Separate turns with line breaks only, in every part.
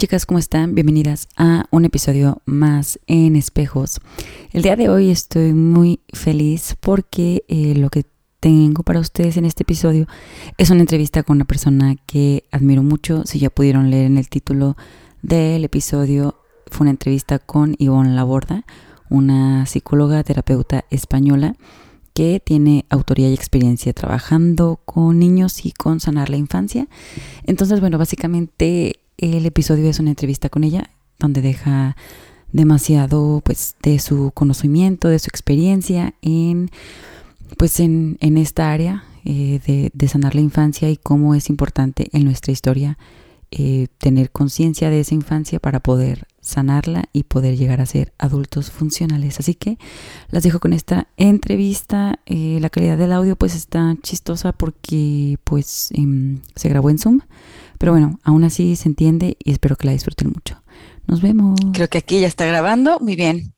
Chicas, ¿cómo están? Bienvenidas a un episodio más en espejos. El día de hoy estoy muy feliz porque eh, lo que tengo para ustedes en este episodio es una entrevista con una persona que admiro mucho. Si ya pudieron leer en el título del episodio, fue una entrevista con Ivonne Laborda, una psicóloga terapeuta española que tiene autoría y experiencia trabajando con niños y con sanar la infancia. Entonces, bueno, básicamente el episodio es una entrevista con ella donde deja demasiado pues de su conocimiento, de su experiencia en pues en, esta área eh, de, sanar la infancia y cómo es importante en nuestra historia eh, tener conciencia de esa infancia para poder sanarla y poder llegar a ser adultos funcionales. Así que las dejo con esta entrevista. Eh, la calidad del audio pues está chistosa porque pues em, se grabó en Zoom pero bueno, aún así se entiende y espero que la disfruten mucho. Nos vemos.
Creo que aquí ya está grabando. Muy bien.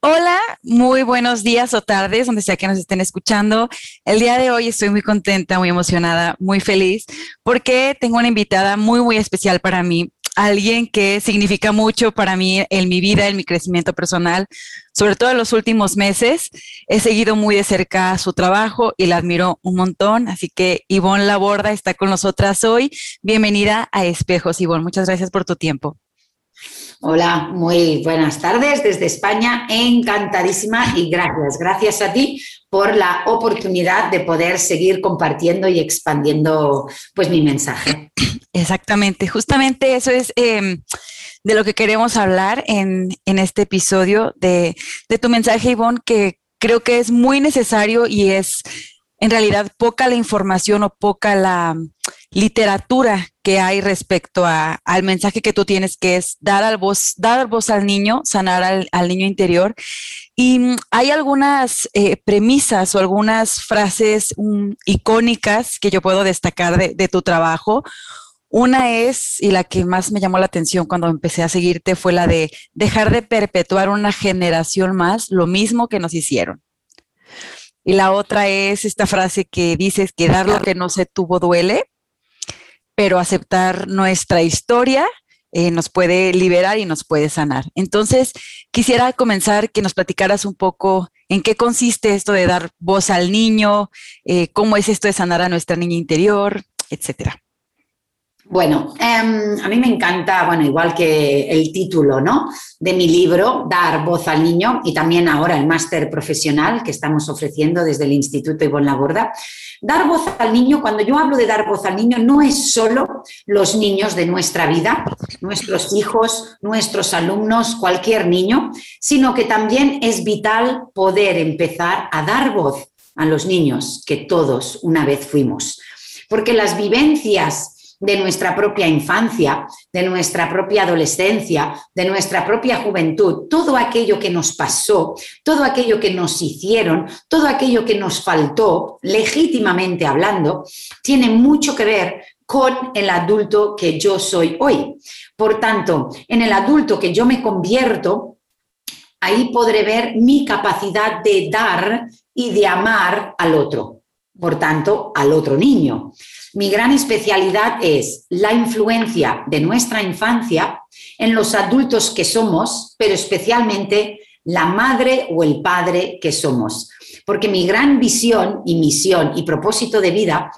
Hola, muy buenos días o tardes, donde sea que nos estén escuchando. El día de hoy estoy muy contenta, muy emocionada, muy feliz, porque tengo una invitada muy, muy especial para mí alguien que significa mucho para mí en mi vida, en mi crecimiento personal, sobre todo en los últimos meses. He seguido muy de cerca su trabajo y la admiro un montón. Así que Ivonne Laborda está con nosotras hoy. Bienvenida a Espejos, Ivonne. Muchas gracias por tu tiempo.
Hola, muy buenas tardes desde España. Encantadísima y gracias. Gracias a ti por la oportunidad de poder seguir compartiendo y expandiendo pues mi mensaje.
Exactamente, justamente eso es em, de lo que queremos hablar en, este episodio de, de tu mensaje, Ivonne, que creo que es muy necesario y es en realidad poca la información o poca la literatura que hay respecto al mensaje que tú tienes, que es dar, al voz, dar voz al niño, sanar al, niño interior. Y mm, hay algunas eh, premisas o algunas frases mm, icónicas que yo puedo destacar de, tu trabajo. Una es, y la que más me llamó la atención cuando empecé a seguirte, fue la de dejar de perpetuar una generación más lo mismo que nos hicieron. Y la otra es esta frase que dices que dar lo que no se tuvo duele pero aceptar nuestra historia eh, nos puede liberar y nos puede sanar. Entonces, quisiera comenzar que nos platicaras un poco en qué consiste esto de dar voz al niño, eh, cómo es esto de sanar a nuestra niña interior, etcétera.
Bueno, em, a mí me encanta, bueno, igual que el título, ¿no? De mi libro, Dar voz al niño, y también ahora el máster profesional que estamos ofreciendo desde el Instituto Ivonne Laborda. Dar voz al niño, cuando yo hablo de dar voz al niño, no es solo los niños de nuestra vida, nuestros hijos, nuestros alumnos, cualquier niño, sino que también es vital poder empezar a dar voz a los niños que todos una vez fuimos. Porque las vivencias de nuestra propia infancia, de nuestra propia adolescencia, de nuestra propia juventud, todo aquello que nos pasó, todo aquello que nos hicieron, todo aquello que nos faltó, legítimamente hablando, tiene mucho que ver con el adulto que yo soy hoy. Por tanto, en el adulto que yo me convierto, ahí podré ver mi capacidad de dar y de amar al otro, por tanto, al otro niño. Mi gran especialidad es la influencia de nuestra infancia en los adultos que somos, pero especialmente la madre o el padre que somos. Porque mi gran visión y misión y propósito de vida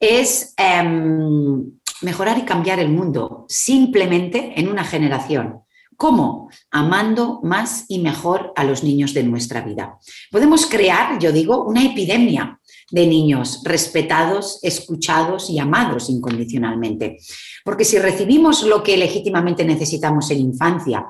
es em, mejorar y cambiar el mundo simplemente en una generación. ¿Cómo? Amando más y mejor a los niños de nuestra vida. Podemos crear, yo digo, una epidemia de niños respetados, escuchados y amados incondicionalmente. Porque si recibimos lo que legítimamente necesitamos en infancia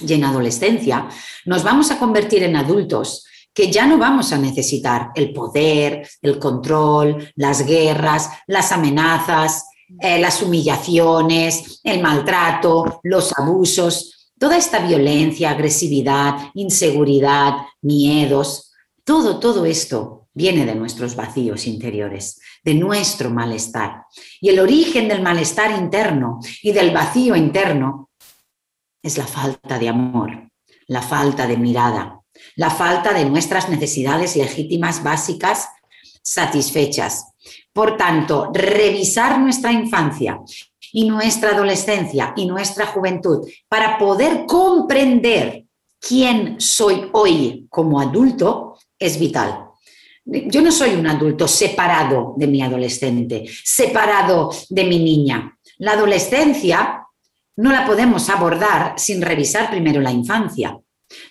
y en adolescencia, nos vamos a convertir en adultos que ya no vamos a necesitar el poder, el control, las guerras, las amenazas, eh, las humillaciones, el maltrato, los abusos, toda esta violencia, agresividad, inseguridad, miedos, todo, todo esto viene de nuestros vacíos interiores, de nuestro malestar. Y el origen del malestar interno y del vacío interno es la falta de amor, la falta de mirada, la falta de nuestras necesidades legítimas básicas satisfechas. Por tanto, revisar nuestra infancia y nuestra adolescencia y nuestra juventud para poder comprender quién soy hoy como adulto es vital. Yo no soy un adulto separado de mi adolescente, separado de mi niña. La adolescencia no la podemos abordar sin revisar primero la infancia.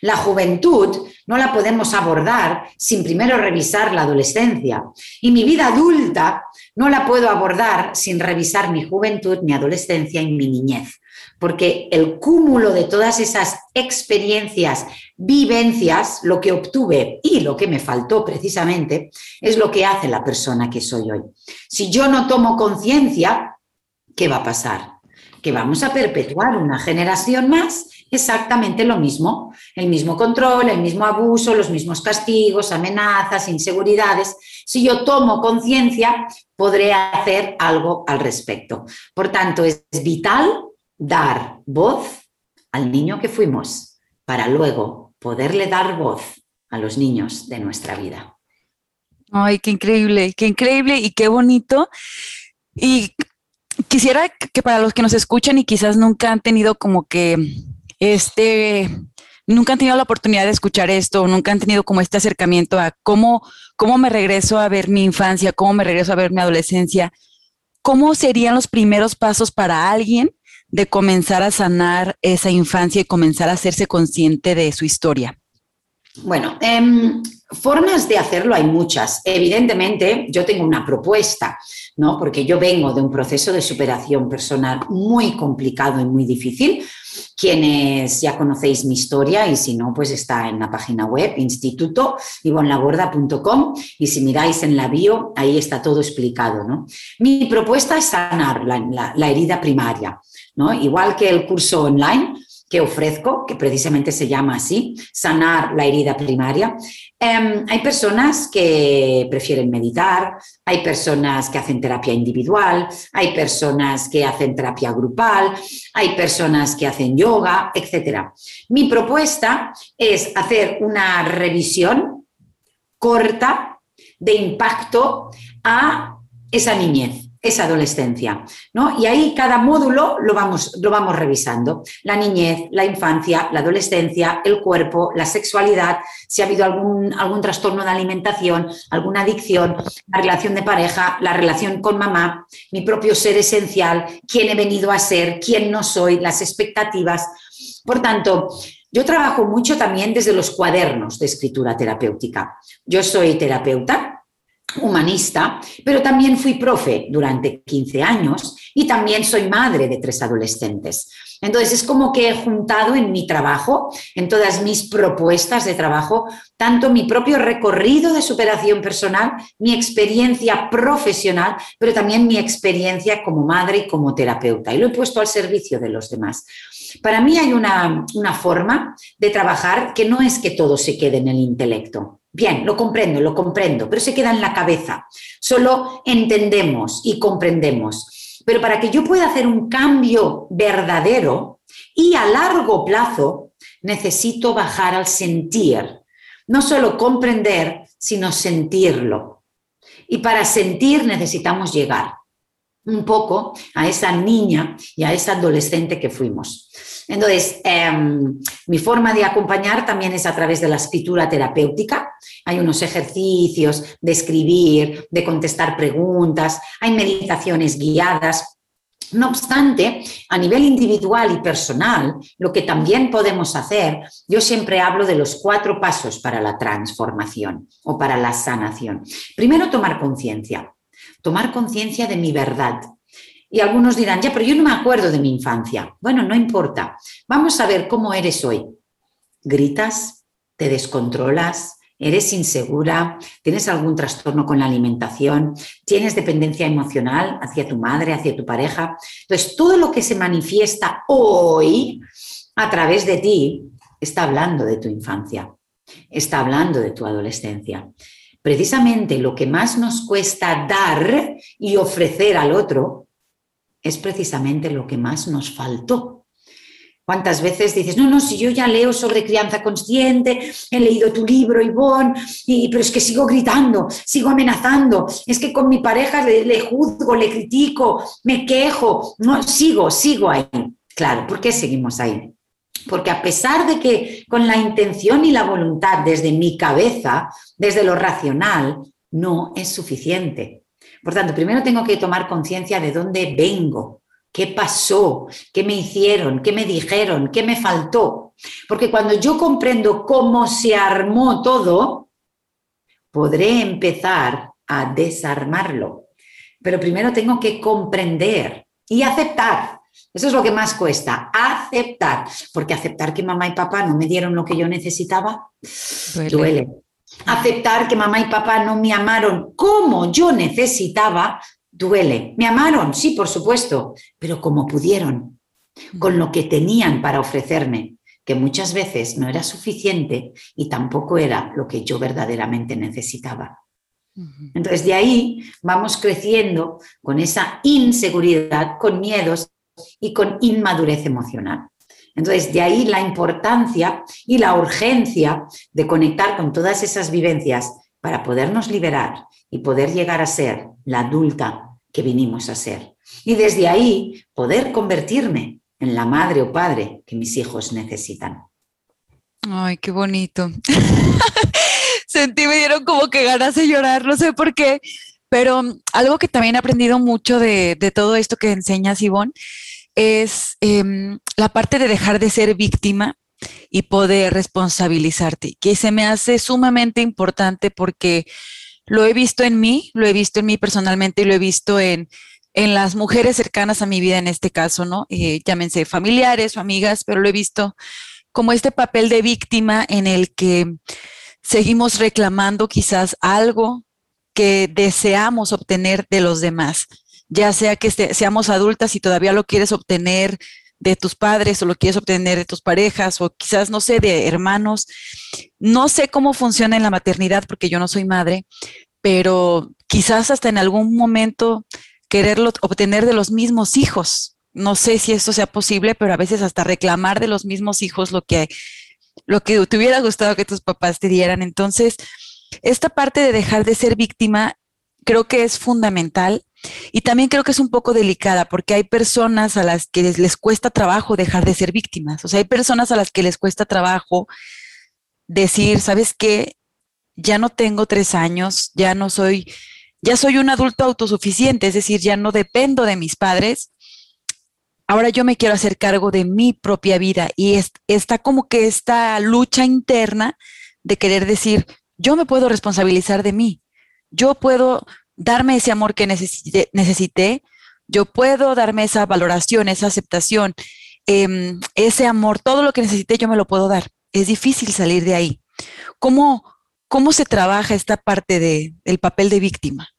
La juventud no la podemos abordar sin primero revisar la adolescencia. Y mi vida adulta no la puedo abordar sin revisar mi juventud, mi adolescencia y mi niñez. Porque el cúmulo de todas esas experiencias, vivencias, lo que obtuve y lo que me faltó precisamente, es lo que hace la persona que soy hoy. Si yo no tomo conciencia, ¿qué va a pasar? Que vamos a perpetuar una generación más exactamente lo mismo, el mismo control, el mismo abuso, los mismos castigos, amenazas, inseguridades. Si yo tomo conciencia, podré hacer algo al respecto. Por tanto, es vital dar voz al niño que fuimos para luego poderle dar voz a los niños de nuestra vida.
Ay, qué increíble, qué increíble y qué bonito. Y quisiera que para los que nos escuchan y quizás nunca han tenido como que este, nunca han tenido la oportunidad de escuchar esto, nunca han tenido como este acercamiento a cómo, cómo me regreso a ver mi infancia, cómo me regreso a ver mi adolescencia, ¿cómo serían los primeros pasos para alguien de comenzar a sanar esa infancia y comenzar a hacerse consciente de su historia?
Bueno, em, formas de hacerlo hay muchas. Evidentemente, yo tengo una propuesta, ¿no? Porque yo vengo de un proceso de superación personal muy complicado y muy difícil quienes ya conocéis mi historia y si no, pues está en la página web instituto y si miráis en la bio, ahí está todo explicado. ¿no? Mi propuesta es sanar la, la herida primaria, igual que el curso online que ofrezco, que precisamente se llama así, sanar la herida primaria. Em, hay personas que prefieren meditar, hay personas que hacen terapia individual, hay personas que hacen terapia grupal, hay personas que hacen yoga, etc. Mi propuesta es hacer una revisión corta de impacto a esa niñez esa adolescencia, ¿no? Y ahí cada módulo lo vamos, lo vamos revisando. La niñez, la infancia, la adolescencia, el cuerpo, la sexualidad, si ha habido algún, algún trastorno de alimentación, alguna adicción, la relación de pareja, la relación con mamá, mi propio ser esencial, quién he venido a ser, quién no soy, las expectativas. Por tanto, yo trabajo mucho también desde los cuadernos de escritura terapéutica. Yo soy terapeuta, humanista, pero también fui profe durante 15 años y también soy madre de tres adolescentes. Entonces es como que he juntado en mi trabajo, en todas mis propuestas de trabajo, tanto mi propio recorrido de superación personal, mi experiencia profesional, pero también mi experiencia como madre y como terapeuta. Y lo he puesto al servicio de los demás. Para mí hay una, una forma de trabajar que no es que todo se quede en el intelecto. Bien, lo comprendo, lo comprendo, pero se queda en la cabeza. Solo entendemos y comprendemos. Pero para que yo pueda hacer un cambio verdadero y a largo plazo, necesito bajar al sentir. No solo comprender, sino sentirlo. Y para sentir necesitamos llegar un poco a esa niña y a esa adolescente que fuimos. Entonces, em, mi forma de acompañar también es a través de la escritura terapéutica. Hay unos ejercicios de escribir, de contestar preguntas, hay meditaciones guiadas. No obstante, a nivel individual y personal, lo que también podemos hacer, yo siempre hablo de los cuatro pasos para la transformación o para la sanación. Primero, tomar conciencia tomar conciencia de mi verdad. Y algunos dirán, ya, pero yo no me acuerdo de mi infancia. Bueno, no importa. Vamos a ver cómo eres hoy. ¿Gritas? ¿Te descontrolas? ¿Eres insegura? ¿Tienes algún trastorno con la alimentación? ¿Tienes dependencia emocional hacia tu madre, hacia tu pareja? Entonces, todo lo que se manifiesta hoy a través de ti está hablando de tu infancia, está hablando de tu adolescencia precisamente lo que más nos cuesta dar y ofrecer al otro es precisamente lo que más nos faltó. ¿Cuántas veces dices, no, no, si yo ya leo sobre crianza consciente, he leído tu libro, Ivonne, y, pero es que sigo gritando, sigo amenazando, es que con mi pareja le, le juzgo, le critico, me quejo, no, sigo, sigo ahí. Claro, ¿por qué seguimos ahí? Porque a pesar de que con la intención y la voluntad desde mi cabeza, desde lo racional, no es suficiente. Por tanto, primero tengo que tomar conciencia de dónde vengo, qué pasó, qué me hicieron, qué me dijeron, qué me faltó. Porque cuando yo comprendo cómo se armó todo, podré empezar a desarmarlo. Pero primero tengo que comprender y aceptar eso es lo que más cuesta, aceptar, porque aceptar que mamá y papá no me dieron lo que yo necesitaba, duele. Aceptar que mamá y papá no me amaron como yo necesitaba, duele. Me amaron, sí, por supuesto, pero como pudieron, con lo que tenían para ofrecerme, que muchas veces no era suficiente y tampoco era lo que yo verdaderamente necesitaba. Entonces, de ahí vamos creciendo con esa inseguridad, con miedos y con inmadurez emocional. Entonces, de ahí la importancia y la urgencia de conectar con todas esas vivencias para podernos liberar y poder llegar a ser la adulta que vinimos a ser. Y desde ahí poder convertirme en la madre o padre que mis hijos necesitan.
Ay, qué bonito. Sentí, me dieron como que ganas de llorar, no sé por qué, pero algo que también he aprendido mucho de, todo esto que enseñas, Ivonne, es em, la parte de dejar de ser víctima y poder responsabilizarte, que se me hace sumamente importante porque lo he visto en mí, lo he visto en mí personalmente y lo he visto en, en las mujeres cercanas a mi vida en este caso, ¿no? Eh, llámense familiares o amigas, pero lo he visto como este papel de víctima en el que seguimos reclamando quizás algo que deseamos obtener de los demás ya sea que seamos adultas y todavía lo quieres obtener de tus padres o lo quieres obtener de tus parejas o quizás, no sé, de hermanos. No sé cómo funciona en la maternidad porque yo no soy madre, pero quizás hasta en algún momento quererlo obtener de los mismos hijos. No sé si esto sea posible, pero a veces hasta reclamar de los mismos hijos lo que, lo que te hubiera gustado que tus papás te dieran. Entonces, esta parte de dejar de ser víctima creo que es fundamental y también creo que es un poco delicada porque hay personas a las que les, cuesta trabajo dejar de ser víctimas. O sea, hay personas a las que les cuesta trabajo decir, ¿sabes qué? Ya no tengo tres años, ya no soy, ya soy un adulto autosuficiente, es decir, ya no dependo de mis padres. Ahora yo me quiero hacer cargo de mi propia vida y está como que esta lucha interna de querer decir, yo me puedo responsabilizar de mí, yo puedo darme ese amor que necesité, yo puedo darme esa valoración, esa aceptación, em, ese amor, todo lo que necesité yo me lo puedo dar. Es difícil salir de ahí. ¿Cómo, cómo se trabaja esta parte de, del papel de víctima?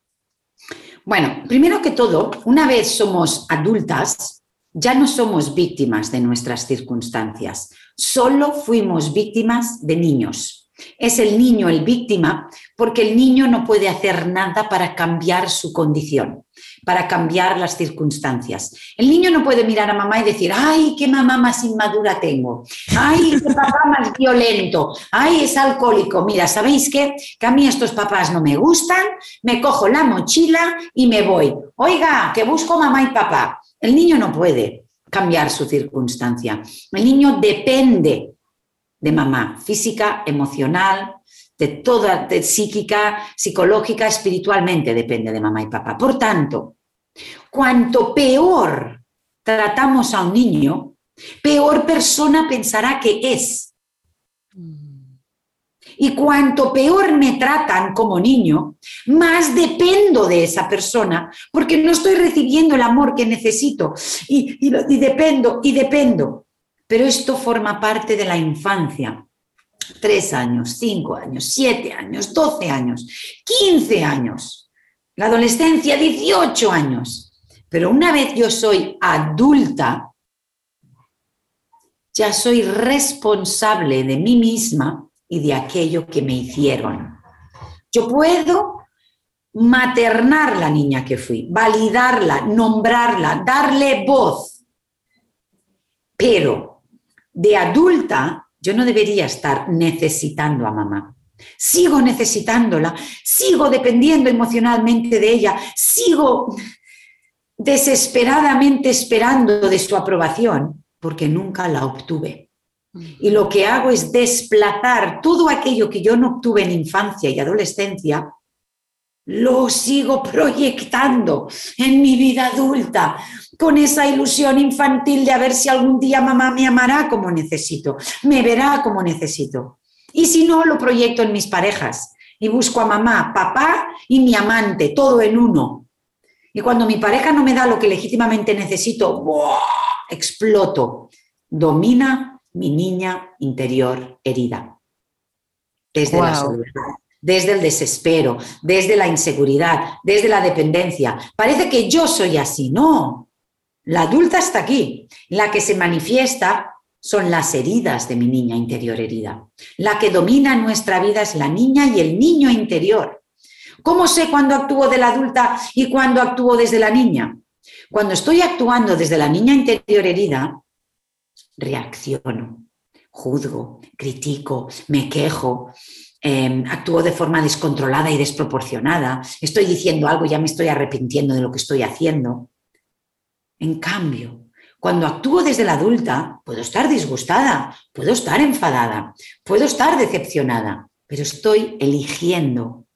Bueno, primero que todo, una vez somos adultas, ya no somos víctimas de nuestras circunstancias, solo fuimos víctimas de niños. Es el niño el víctima porque el niño no puede hacer nada para cambiar su condición, para cambiar las circunstancias. El niño no puede mirar a mamá y decir, ay, qué mamá más inmadura tengo, ay, qué papá más violento, ay, es alcohólico. Mira, ¿sabéis qué? Que a mí estos papás no me gustan, me cojo la mochila y me voy. Oiga, que busco mamá y papá. El niño no puede cambiar su circunstancia. El niño depende de mamá, física, emocional, de toda, de psíquica, psicológica, espiritualmente depende de mamá y papá. Por tanto, cuanto peor tratamos a un niño, peor persona pensará que es. Y cuanto peor me tratan como niño, más dependo de esa persona, porque no estoy recibiendo el amor que necesito. Y, y dependo, y dependo. Pero esto forma parte de la infancia. Tres años, cinco años, siete años, doce años, quince años. La adolescencia, dieciocho años. Pero una vez yo soy adulta, ya soy responsable de mí misma y de aquello que me hicieron. Yo puedo maternar la niña que fui, validarla, nombrarla, darle voz, pero de adulta, yo no debería estar necesitando a mamá. Sigo necesitándola, sigo dependiendo emocionalmente de ella, sigo desesperadamente esperando de su aprobación porque nunca la obtuve. Y lo que hago es desplazar todo aquello que yo no obtuve en infancia y adolescencia, lo sigo proyectando en mi vida adulta, con esa ilusión infantil de a ver si algún día mamá me amará como necesito, me verá como necesito. Y si no, lo proyecto en mis parejas y busco a mamá, papá y mi amante, todo en uno. Y cuando mi pareja no me da lo que legítimamente necesito, exploto. Domina mi niña interior herida. Desde la soledad, desde el desespero, desde la inseguridad, desde la dependencia. Parece que yo soy así. No. La adulta está aquí. La que se manifiesta son las heridas de mi niña interior herida. La que domina nuestra vida es la niña y el niño interior. ¿Cómo sé cuándo actúo de la adulta y cuándo actúo desde la niña? Cuando estoy actuando desde la niña interior herida, reacciono, juzgo, critico, me quejo, em, actúo de forma descontrolada y desproporcionada, estoy diciendo algo ya me estoy arrepintiendo de lo que estoy haciendo. En cambio, cuando actúo desde la adulta, puedo estar disgustada, puedo estar enfadada, puedo estar decepcionada, pero estoy eligiendo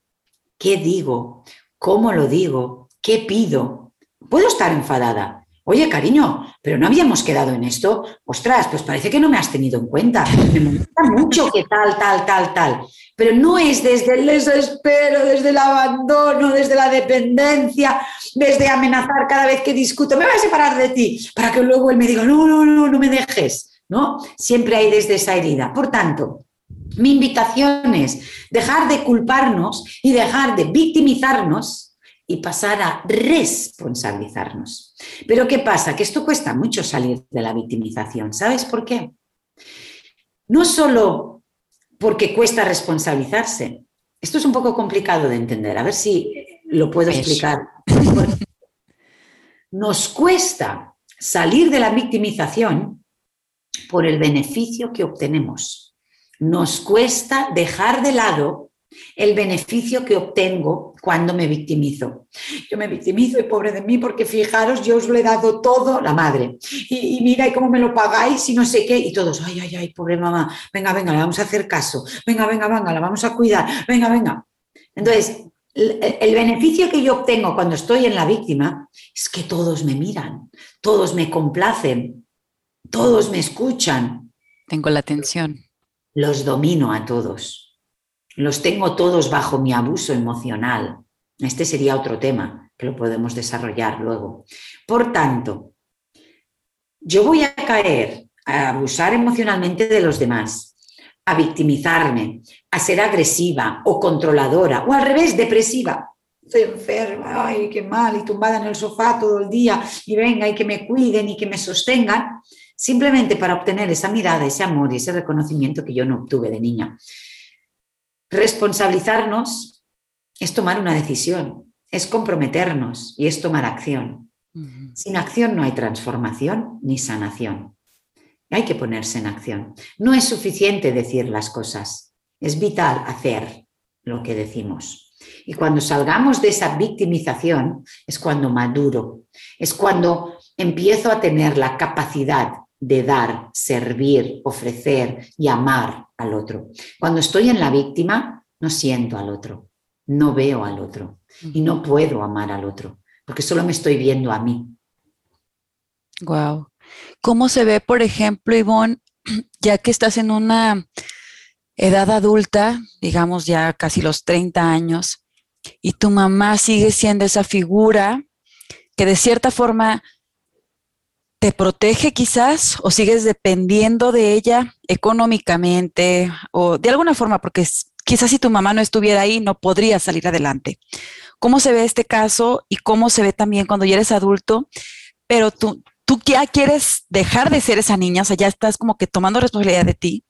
qué digo, cómo lo digo, qué pido. Puedo estar enfadada. Oye, cariño, pero no habíamos quedado en esto. Ostras, pues parece que no me has tenido en cuenta. Me molesta mucho que tal, tal, tal, tal. Pero no es desde el desespero, desde el abandono, desde la dependencia, desde amenazar cada vez que discuto, me voy a separar de ti, para que luego él me diga, no, no, no, no me dejes. ¿No? Siempre hay desde esa herida. Por tanto, mi invitación es dejar de culparnos y dejar de victimizarnos y pasar a responsabilizarnos. Pero ¿qué pasa? Que esto cuesta mucho salir de la victimización. ¿Sabes por qué? No solo porque cuesta responsabilizarse. Esto es un poco complicado de entender. A ver si lo puedo explicar. Nos cuesta salir de la victimización por el beneficio que obtenemos nos cuesta dejar de lado el beneficio que obtengo cuando me victimizo. Yo me victimizo y pobre de mí porque fijaros, yo os lo he dado todo, la madre. Y, mira, y cómo me lo pagáis y no sé qué. Y todos, ay, ay, ay, pobre mamá, venga, venga, le vamos a hacer caso. Venga, venga, venga, la vamos a cuidar. Venga, venga. Entonces, el beneficio que yo obtengo cuando estoy en la víctima es que todos me miran, todos me complacen, todos me escuchan.
Tengo la atención
los domino a todos. Los tengo todos bajo mi abuso emocional. Este sería otro tema que lo podemos desarrollar luego. Por tanto, yo voy a caer a abusar emocionalmente de los demás, a victimizarme, a ser agresiva o controladora, o al revés, depresiva. Estoy enferma, ay, qué mal, y tumbada en el sofá todo el día, y venga, y que me cuiden y que me sostengan simplemente para obtener esa mirada, ese amor y ese reconocimiento que yo no obtuve de niña. Responsabilizarnos es tomar una decisión, es comprometernos y es tomar acción. Sin acción no hay transformación ni sanación. Hay que ponerse en acción. No es suficiente decir las cosas, es vital hacer lo que decimos. Y cuando salgamos de esa victimización es cuando maduro, es cuando empiezo a tener la capacidad de dar, servir, ofrecer y amar al otro. Cuando estoy en la víctima, no siento al otro, no veo al otro y no puedo amar al otro, porque solo me estoy viendo a mí.
Wow. ¿Cómo se ve, por ejemplo, Ivonne, ya que estás en una edad adulta, digamos ya casi los 30 años, y tu mamá sigue siendo esa figura que de cierta forma te protege quizás o sigues dependiendo de ella económicamente o de alguna forma, porque quizás si tu mamá no estuviera ahí no podría salir adelante. ¿Cómo se ve este caso y cómo se ve también cuando ya eres adulto, pero tú, tú ya quieres dejar de ser esa niña, o sea, ya estás como que tomando responsabilidad de ti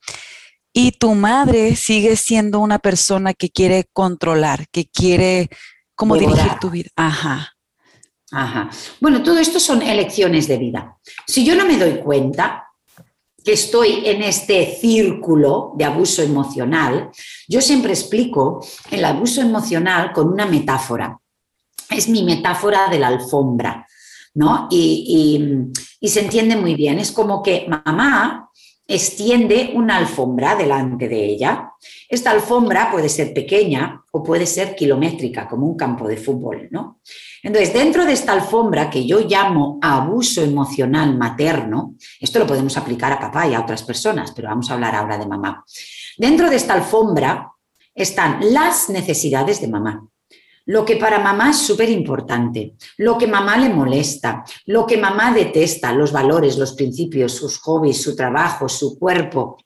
y tu madre sigue siendo una persona que quiere controlar, que quiere como dirigir tu vida? Ajá.
Ajá. Bueno, todo esto son elecciones de vida. Si yo no me doy cuenta, que estoy en este círculo de abuso emocional, yo siempre explico el abuso emocional con una metáfora. Es mi metáfora de la alfombra, ¿no? Y, y se entiende muy bien. Es como que mamá extiende una alfombra delante de ella. Esta alfombra puede ser pequeña o puede ser kilométrica, como un campo de fútbol, ¿no? Entonces, dentro de esta alfombra que yo llamo abuso emocional materno, esto lo podemos aplicar a papá y a otras personas, pero vamos a hablar ahora de mamá. Dentro de esta alfombra están las necesidades de mamá lo que para mamá es súper importante, lo que mamá le molesta, lo que mamá detesta, los valores, los principios, sus hobbies, su trabajo, su cuerpo,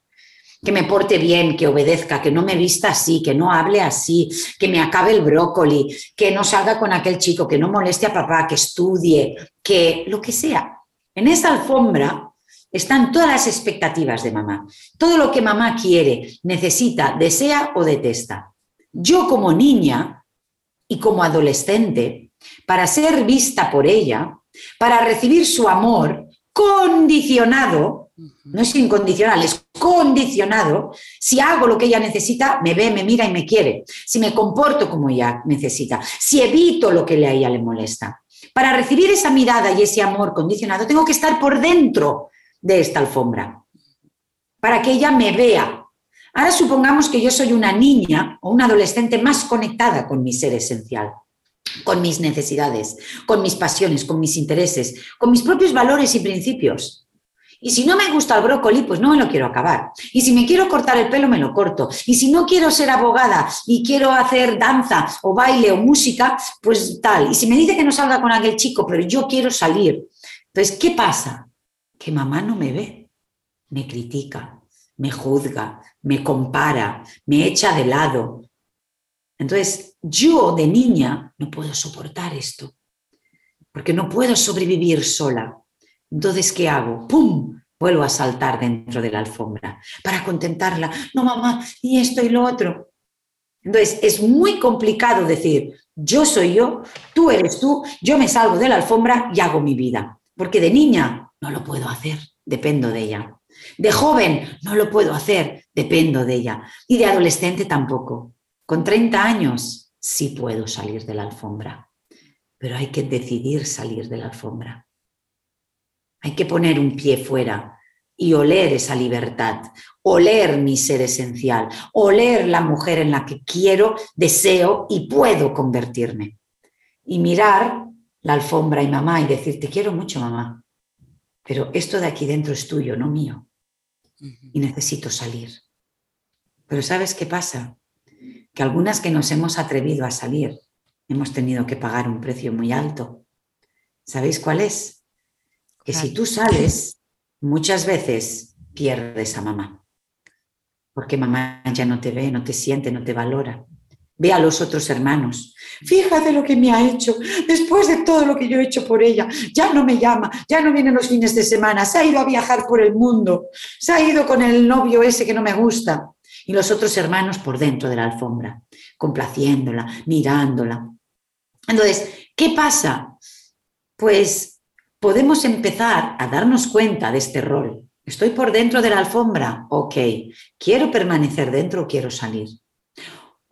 que me porte bien, que obedezca, que no me vista así, que no hable así, que me acabe el brócoli, que no salga con aquel chico, que no moleste a papá, que estudie, que lo que sea. En esa alfombra están todas las expectativas de mamá, todo lo que mamá quiere, necesita, desea o detesta. Yo como niña y como adolescente para ser vista por ella, para recibir su amor condicionado, no es incondicional, es condicionado. Si hago lo que ella necesita, me ve, me mira y me quiere. Si me comporto como ella necesita, si evito lo que a ella le molesta. Para recibir esa mirada y ese amor condicionado, tengo que estar por dentro de esta alfombra, para que ella me vea, Ahora supongamos que yo soy una niña o una adolescente más conectada con mi ser esencial, con mis necesidades, con mis pasiones, con mis intereses, con mis propios valores y principios. Y si no me gusta el brócoli, pues no me lo quiero acabar. Y si me quiero cortar el pelo, me lo corto. Y si no quiero ser abogada y quiero hacer danza o baile o música, pues tal. Y si me dice que no salga con aquel chico, pero yo quiero salir. Entonces, ¿qué pasa? Que mamá no me ve, me critica, me juzga, me compara, me echa de lado. Entonces, yo de niña no puedo soportar esto, porque no puedo sobrevivir sola. Entonces, ¿qué hago? ¡Pum! Vuelvo a saltar dentro de la alfombra para contentarla. No, mamá, y esto y lo otro. Entonces, es muy complicado decir, yo soy yo, tú eres tú, yo me salgo de la alfombra y hago mi vida. Porque de niña no lo puedo hacer, dependo de ella. De joven no lo puedo hacer, dependo de ella. Y de adolescente tampoco. Con 30 años sí puedo salir de la alfombra, pero hay que decidir salir de la alfombra. Hay que poner un pie fuera y oler esa libertad, oler mi ser esencial, oler la mujer en la que quiero, deseo y puedo convertirme. Y mirar la alfombra y mamá y decir, te quiero mucho, mamá, pero esto de aquí dentro es tuyo, no mío y necesito salir. Pero ¿sabes qué pasa? Que algunas que nos hemos atrevido a salir hemos tenido que pagar un precio muy alto. ¿Sabéis cuál es? Que si tú sales, muchas veces pierdes a mamá. Porque mamá ya no te ve, no te siente, no te valora. Ve a los otros hermanos. Fíjate lo que me ha hecho después de todo lo que yo he hecho por ella. Ya no me llama, ya no viene los fines de semana, se ha ido a viajar por el mundo, se ha ido con el novio ese que no me gusta. Y los otros hermanos por dentro de la alfombra, complaciéndola, mirándola. Entonces, ¿qué pasa? Pues podemos empezar a darnos cuenta de este rol. Estoy por dentro de la alfombra, ok. ¿Quiero permanecer dentro o quiero salir?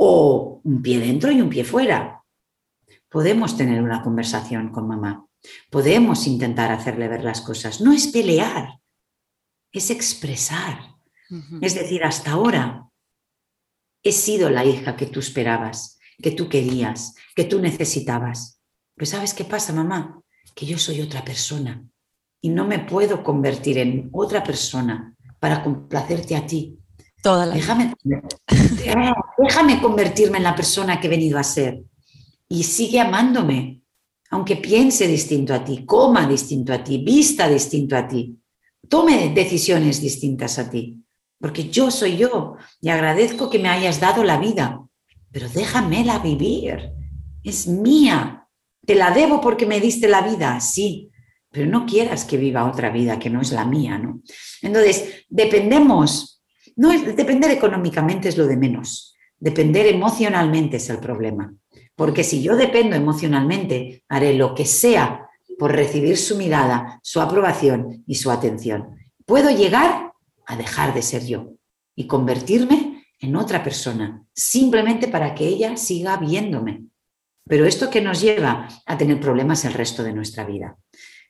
O un pie dentro y un pie fuera. Podemos tener una conversación con mamá, podemos intentar hacerle ver las cosas. No es pelear, es expresar. Es decir, hasta ahora he sido la hija que tú esperabas, que tú querías, que tú necesitabas. Pero ¿sabes qué pasa, mamá? Que yo soy otra persona y no me puedo convertir en otra persona para complacerte a ti.
Toda la
déjame, déjame convertirme en la persona que he venido a ser. Y sigue amándome, aunque piense distinto a ti, coma distinto a ti, vista distinto a ti, tome decisiones distintas a ti. Porque yo soy yo y agradezco que me hayas dado la vida, pero déjamela vivir. Es mía. Te la debo porque me diste la vida, sí, pero no quieras que viva otra vida que no es la mía, ¿no? Entonces, dependemos no depender económicamente es lo de menos. Depender emocionalmente es el problema. Porque si yo dependo emocionalmente, haré lo que sea por recibir su mirada, su aprobación y su atención. Puedo llegar a dejar de ser yo y convertirme en otra persona, simplemente para que ella siga viéndome. Pero esto que nos lleva a tener problemas el resto de nuestra vida.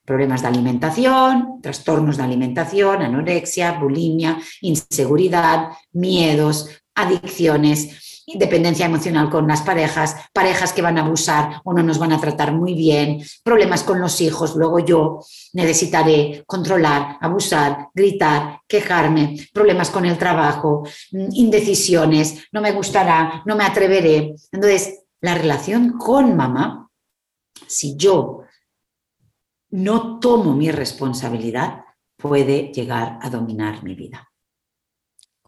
Problemas de alimentación, trastornos de alimentación, anorexia, bulimia, inseguridad, miedos, adicciones, dependencia emocional con las parejas, parejas que van a abusar o no nos van a tratar muy bien, problemas con los hijos, luego yo necesitaré controlar, abusar, gritar, quejarme, problemas con el trabajo, mm, indecisiones, no me gustará, no me atreveré. Entonces, la relación con mamá, si yo no tomo mi responsabilidad, puede llegar a dominar mi vida.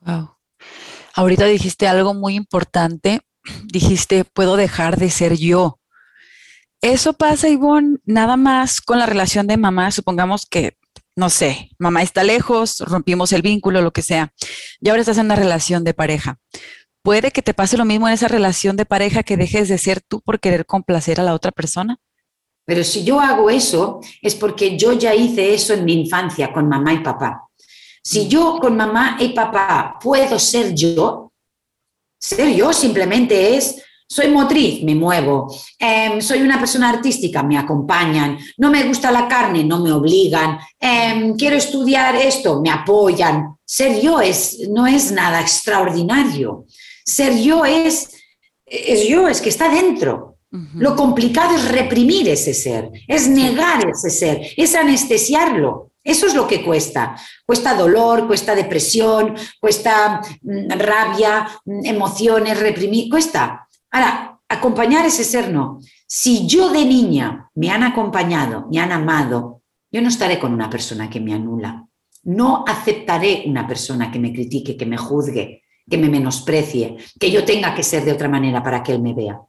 Wow. Ahorita dijiste algo muy importante, dijiste, puedo dejar de ser yo. Eso pasa, Ivonne, nada más con la relación de mamá, supongamos que, no sé, mamá está lejos, rompimos el vínculo, lo que sea, y ahora estás en una relación de pareja. ¿Puede que te pase lo mismo en esa relación de pareja que dejes de ser tú por querer complacer a la otra persona?
Pero si yo hago eso, es porque yo ya hice eso en mi infancia con mamá y papá. Si yo con mamá y papá puedo ser yo, ser yo simplemente es, soy motriz, me muevo, em, soy una persona artística, me acompañan, no me gusta la carne, no me obligan, em, quiero estudiar esto, me apoyan. Ser yo es, no es nada extraordinario. Ser yo es, es yo, es que está dentro. Lo complicado es reprimir ese ser, es negar ese ser, es anestesiarlo. Eso es lo que cuesta. Cuesta dolor, cuesta depresión, cuesta mm, rabia, mm, emociones, reprimir, cuesta. Ahora, acompañar ese ser no. Si yo de niña me han acompañado, me han amado, yo no estaré con una persona que me anula. No aceptaré una persona que me critique, que me juzgue, que me menosprecie, que yo tenga que ser de otra manera para que él me vea.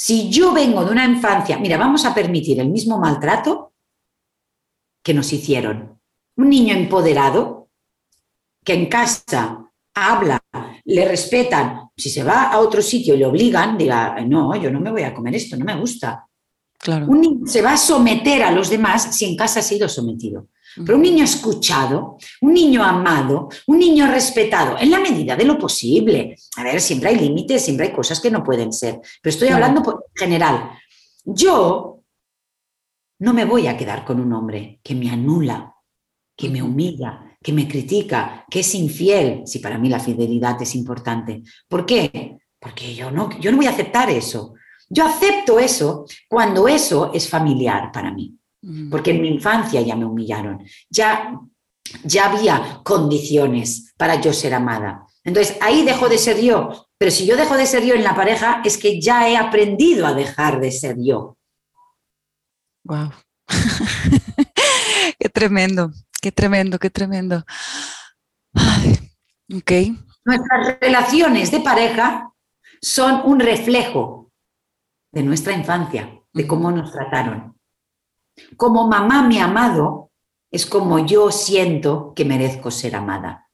Si yo vengo de una infancia, mira, vamos a permitir el mismo maltrato que nos hicieron. Un niño empoderado que en casa habla, le respetan, si se va a otro sitio y le obligan, diga, no, yo no me voy a comer esto, no me gusta. Claro. Un niño se va a someter a los demás si en casa ha sido sometido. Pero un niño escuchado, un niño amado, un niño respetado, en la medida de lo posible. A ver, siempre hay límites, siempre hay cosas que no pueden ser, pero estoy hablando por general. Yo no me voy a quedar con un hombre que me anula, que me humilla, que me critica, que es infiel, si para mí la fidelidad es importante. ¿Por qué? Porque yo no, yo no voy a aceptar eso. Yo acepto eso cuando eso es familiar para mí. Porque en mi infancia ya me humillaron, ya, ya había condiciones para yo ser amada. Entonces ahí dejo de ser yo. Pero si yo dejo de ser yo en la pareja, es que ya he aprendido a dejar de ser yo.
Wow. qué tremendo, qué tremendo, qué tremendo. ok.
Nuestras relaciones de pareja son un reflejo de nuestra infancia, de cómo nos trataron. Como mamá me ha amado, es como yo siento que merezco ser amada.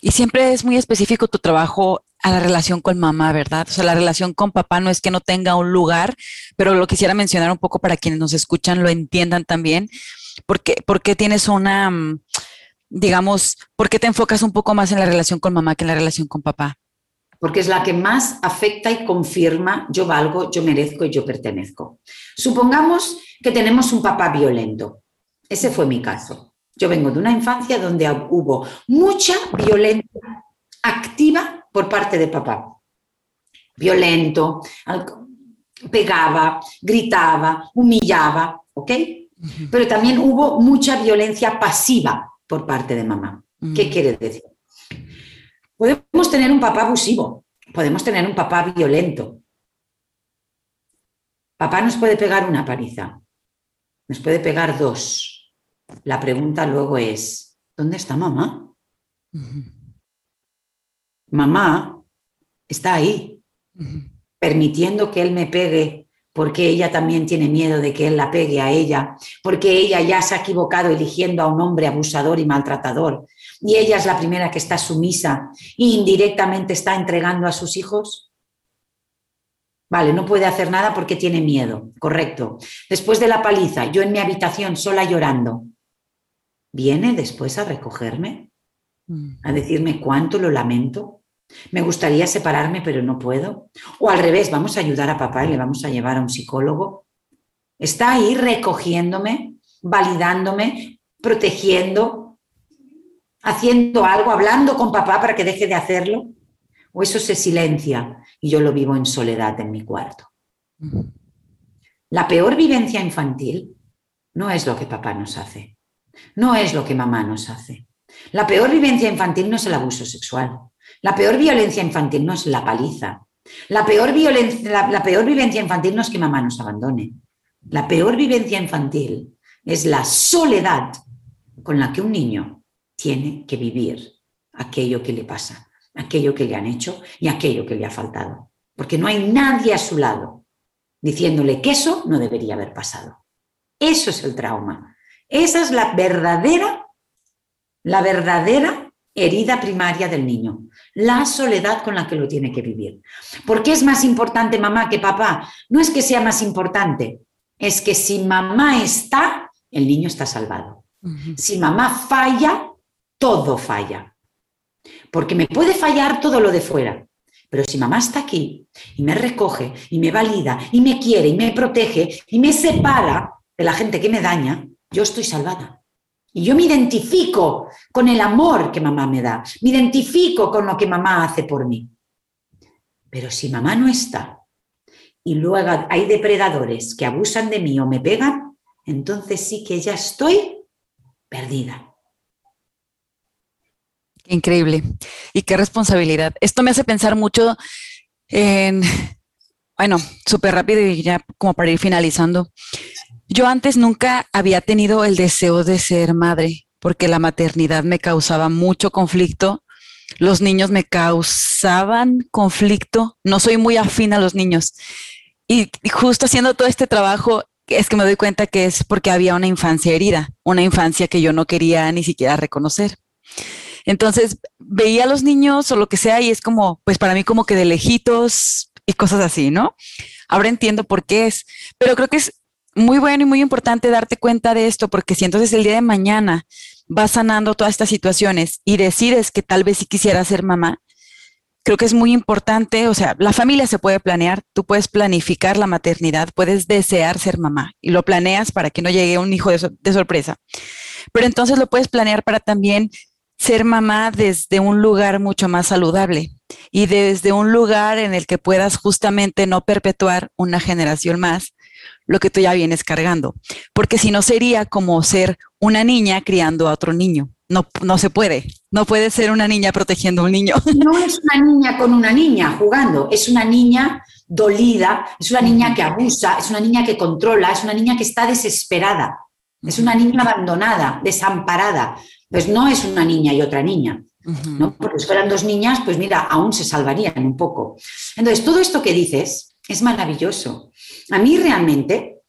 Y siempre es muy específico tu trabajo a la relación con mamá, ¿verdad? O sea, la relación con papá no es que no tenga un lugar, pero lo quisiera mencionar un poco para quienes nos escuchan lo entiendan también, porque, porque tienes una, mm, digamos, ¿por qué te enfocas un poco más en la relación con mamá que en la relación con papá?
Porque es la que más afecta y confirma yo valgo, yo merezco y yo pertenezco. Supongamos que tenemos un papá violento. Ese fue mi caso. Yo vengo de una infancia donde hubo mucha violencia activa por parte de papá. Violento, pegaba, gritaba, humillaba, ¿ok? Pero también hubo mucha violencia pasiva por parte de mamá. ¿Qué quiere decir? Podemos tener un papá abusivo, podemos tener un papá violento. Papá nos puede pegar una paliza, nos puede pegar dos. La pregunta luego es, ¿dónde está mamá? mamá está ahí, permitiendo que él me pegue porque ella también tiene miedo de que él la pegue a ella, porque ella ya se ha equivocado eligiendo a un hombre abusador y maltratador, y ella es la primera que está sumisa e indirectamente está entregando a sus hijos. Vale, no puede hacer nada porque tiene miedo, correcto. Después de la paliza, yo en mi habitación sola llorando, viene después a recogerme,
Mm.
a decirme cuánto lo lamento. Me gustaría separarme, pero no puedo. O al revés, vamos a ayudar a papá y le vamos a llevar a un psicólogo. Está ahí recogiéndome, validándome, protegiendo, haciendo algo, hablando con papá para que deje de hacerlo. O eso se silencia y yo lo vivo en soledad en mi cuarto. La peor vivencia infantil no es lo que papá nos hace, no es lo que mamá nos hace. La peor vivencia infantil no es el abuso sexual. La peor violencia infantil no es la paliza. La peor, la peor vivencia infantil no es que mamá nos abandone. La peor vivencia infantil es la soledad con la que un niño tiene que vivir aquello que le pasa, aquello que le han hecho y aquello que le ha faltado. Porque no hay nadie a su lado diciéndole que eso no debería haber pasado. Eso es el trauma. Esa es la verdadera, la verdadera herida primaria del niño, la soledad con la que lo tiene que vivir. ¿Por qué es más importante mamá que papá? No es que sea más importante, es que si mamá está, el niño está salvado. Si mamá falla, todo falla. Porque me puede fallar todo lo de fuera. Pero si mamá está aquí y me recoge y me valida y me quiere y me protege y me separa de la gente que me daña, yo estoy salvada. Y yo me identifico con el amor que mamá me da, me identifico con lo que mamá hace por mí. Pero si mamá no está y luego hay depredadores que abusan de mí o me pegan, entonces sí que ya estoy perdida.
Increíble. Y qué responsabilidad. Esto me hace pensar mucho en, bueno, súper rápido y ya como para ir finalizando. Yo antes nunca había tenido el deseo de ser madre porque la maternidad me causaba mucho conflicto. Los niños me causaban conflicto. No soy muy afín a los niños. Y justo haciendo todo este trabajo es que me doy cuenta que es porque había una infancia herida, una infancia que yo no quería ni siquiera reconocer. Entonces veía a los niños o lo que sea y es como, pues para mí como que de lejitos y cosas así, ¿no? Ahora entiendo por qué es, pero creo que es muy bueno y muy importante darte cuenta de esto porque si entonces el día de mañana vas sanando todas estas situaciones y decides que tal vez sí quisiera ser mamá, creo que es muy importante, o sea, la familia se puede planear, tú puedes planificar la maternidad, puedes desear ser mamá y lo planeas para que no llegue un hijo de, de sorpresa, pero entonces lo puedes planear para también ser mamá desde un lugar mucho más saludable y desde un lugar en el que puedas justamente no perpetuar una generación más lo que tú ya vienes cargando, porque si no sería como ser una niña criando a otro niño. No, no se puede, no puede ser una niña protegiendo a un niño.
No es una niña con una niña jugando, es una niña dolida, es una niña que abusa, es una niña que controla, es una niña que está desesperada, es una niña abandonada, desamparada. Pues no es una niña y otra niña, ¿no? Porque si fueran dos niñas, pues mira, aún se salvarían un poco. Entonces, todo esto que dices es maravilloso. A mí realmente,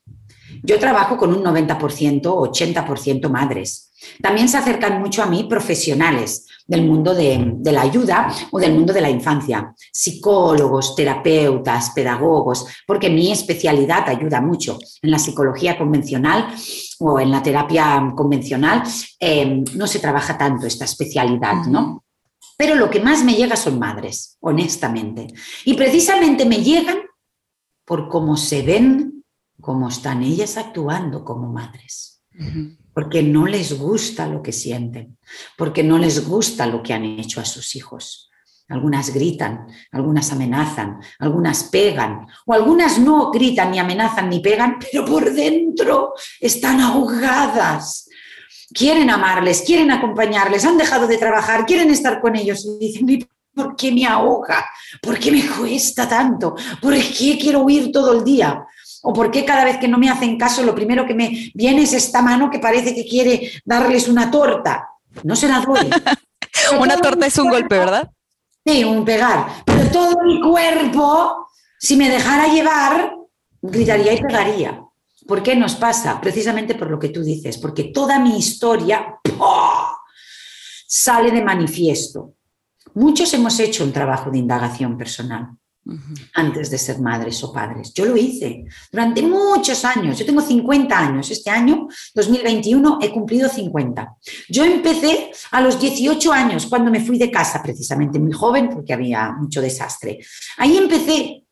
yo trabajo con un 90%, 80% madres. También se acercan mucho a mí profesionales del mundo de, de, la ayuda o del mundo de la infancia, psicólogos, terapeutas, pedagogos, porque mi especialidad ayuda mucho en la psicología convencional o en la terapia convencional. Eh, no se trabaja tanto esta especialidad, ¿no? Pero lo que más me llega son madres, honestamente. Y precisamente me llegan por cómo se ven, cómo están ellas actuando como madres. Uh -huh. Porque no les gusta lo que sienten, porque no les gusta lo que han hecho a sus hijos. Algunas gritan, algunas amenazan, algunas pegan, o algunas no gritan ni amenazan ni pegan, pero por dentro están ahogadas. Quieren amarles, quieren acompañarles, han dejado de trabajar, quieren estar con ellos y dicen, ¿por qué me ahoga? ¿Por qué me cuesta tanto? ¿Por qué quiero huir todo el día? ¿O por qué cada vez que no me hacen caso lo primero que me viene es esta mano que parece que quiere darles una torta? No se la doy.
una torta es un golpe, ¿verdad?
Sí, un pegar. Pero todo mi cuerpo, si me dejara llevar, gritaría y pegaría. ¿Por qué nos pasa? Precisamente por lo que tú dices, porque toda mi historia sale de manifiesto. Muchos hemos hecho un trabajo de indagación personal, antes de ser madres o padres. Yo lo hice durante muchos años. Yo tengo 50 años. Este año, 2021, he cumplido 50. Yo empecé a los 18 años, cuando me fui de casa, precisamente muy joven, porque había mucho desastre. Ahí empecé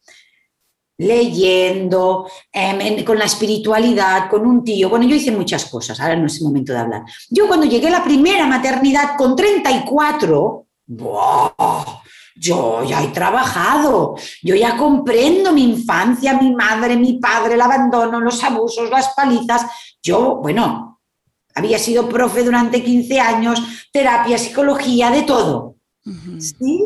leyendo, em, con la espiritualidad, con un tío. Bueno, yo hice muchas cosas, ahora no es el momento de hablar. Yo cuando llegué a la primera maternidad con 34, yo ya he trabajado, yo ya comprendo mi infancia, mi madre, mi padre, el abandono, los abusos, las palizas. Yo, bueno, había sido profe durante 15 años, terapia, psicología, de todo. ¿Sí?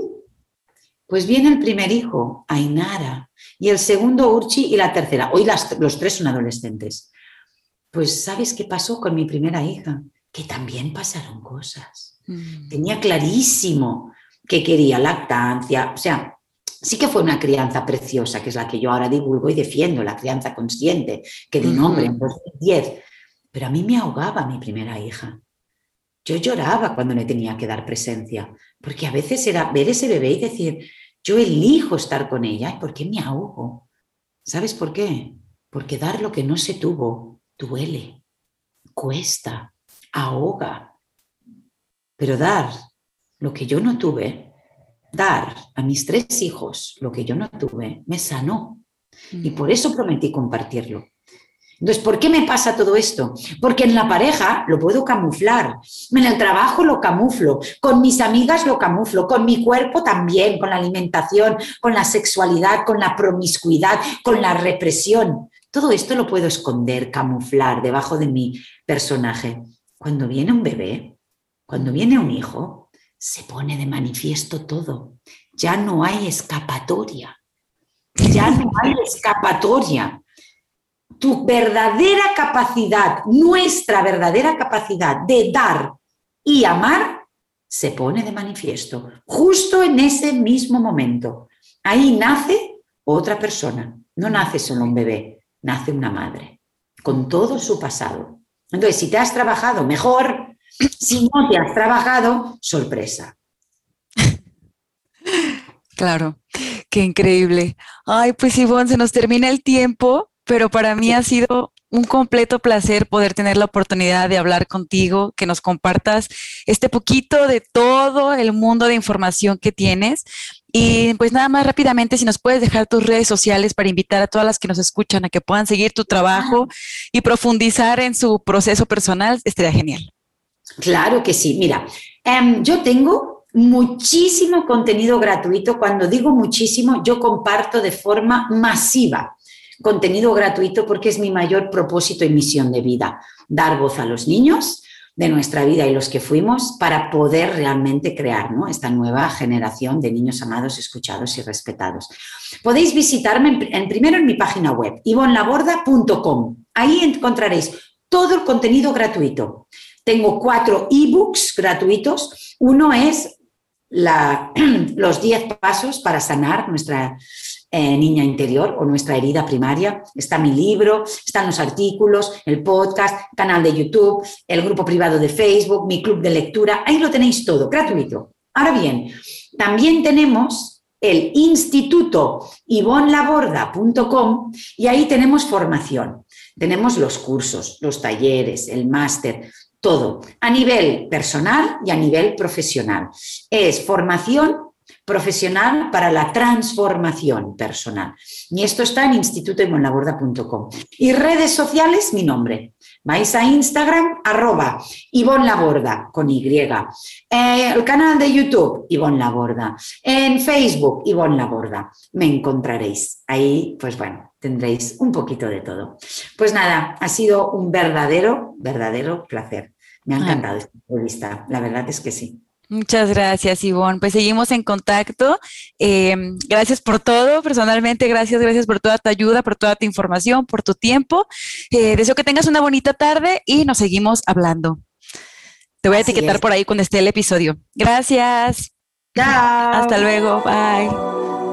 Pues viene el primer hijo, Ainara, y el segundo Urchi y la tercera. Hoy los tres son adolescentes. Pues ¿sabes qué pasó con mi primera hija? Que también pasaron cosas. Mm. Tenía clarísimo que quería lactancia, o sea, sí que fue una crianza preciosa, que es la que yo ahora divulgo y defiendo, la crianza consciente, que di nombre en 2010. Pero a mí me ahogaba mi primera hija. Yo lloraba cuando le tenía que dar presencia, porque a veces era ver ese bebé y decir, yo elijo estar con ella, ¿y por qué me ahogo? ¿Sabes por qué? Porque dar lo que no se tuvo duele, cuesta, ahoga. Pero dar lo que yo no tuve, dar a mis tres hijos lo que yo no tuve, me sanó. Y por eso prometí compartirlo. Entonces, ¿por qué me pasa todo esto? Porque en la pareja lo puedo camuflar, en el trabajo lo camuflo, con mis amigas lo camuflo, con mi cuerpo también, con la alimentación, con la sexualidad, con la promiscuidad, con la represión. Todo esto lo puedo esconder, camuflar debajo de mi personaje. Cuando viene un bebé, cuando viene un hijo, se pone de manifiesto todo. Ya no hay escapatoria. Ya no hay escapatoria tu verdadera capacidad, nuestra verdadera capacidad de dar y amar, se pone de manifiesto justo en ese mismo momento. Ahí nace otra persona, no nace solo un bebé, nace una madre, con todo su pasado. Entonces, si te has trabajado mejor, si no te has trabajado, sorpresa.
Claro, qué increíble. Ay, pues Ivonne, se nos termina el tiempo pero para mí ha sido un completo placer poder tener la oportunidad de hablar contigo, que nos compartas este poquito de todo el mundo de información que tienes. Y pues nada más rápidamente, si nos puedes dejar tus redes sociales para invitar a todas las que nos escuchan a que puedan seguir tu trabajo y profundizar en su proceso personal, estaría genial.
Claro que sí. Mira, em, yo tengo muchísimo contenido gratuito. Cuando digo muchísimo, yo comparto de forma masiva contenido gratuito porque es mi mayor propósito y misión de vida, dar voz a los niños de nuestra vida y los que fuimos para poder realmente crear esta nueva generación de niños amados, escuchados y respetados. Podéis visitarme en, primero en mi página web, ivonlaborda.com. Ahí encontraréis todo el contenido gratuito. Tengo cuatro ebooks gratuitos. Uno es los 10 pasos para sanar nuestra eh, niña interior o nuestra herida primaria. Está mi libro, están los artículos, el podcast, canal de YouTube, el grupo privado de Facebook, mi club de lectura. Ahí lo tenéis todo, gratuito. Ahora bien, también tenemos el instituto ivonlaborda.com y ahí tenemos formación. Tenemos los cursos, los talleres, el máster, todo, a nivel personal y a nivel profesional. Es formación profesional para la transformación personal. Y esto está en institutoimonlaborda.com. Y redes sociales, mi nombre. Vais a Instagram, arroba Ivonne Laborda, con Y. Eh, el canal de YouTube, Ivonne Laborda. En Facebook, Ivonne Laborda. Me encontraréis. Ahí, pues bueno, tendréis un poquito de todo. Pues nada, ha sido un verdadero, verdadero placer. Me ha encantado esta entrevista. La verdad es que sí.
Muchas gracias, Ivonne. Pues seguimos en contacto. Eh, gracias por todo, personalmente, gracias, gracias por toda tu ayuda, por toda tu información, por tu tiempo. Eh, deseo que tengas una bonita tarde y nos seguimos hablando. Te voy a etiquetar por ahí cuando esté el episodio. Gracias.
Chao.
Hasta luego. Bye.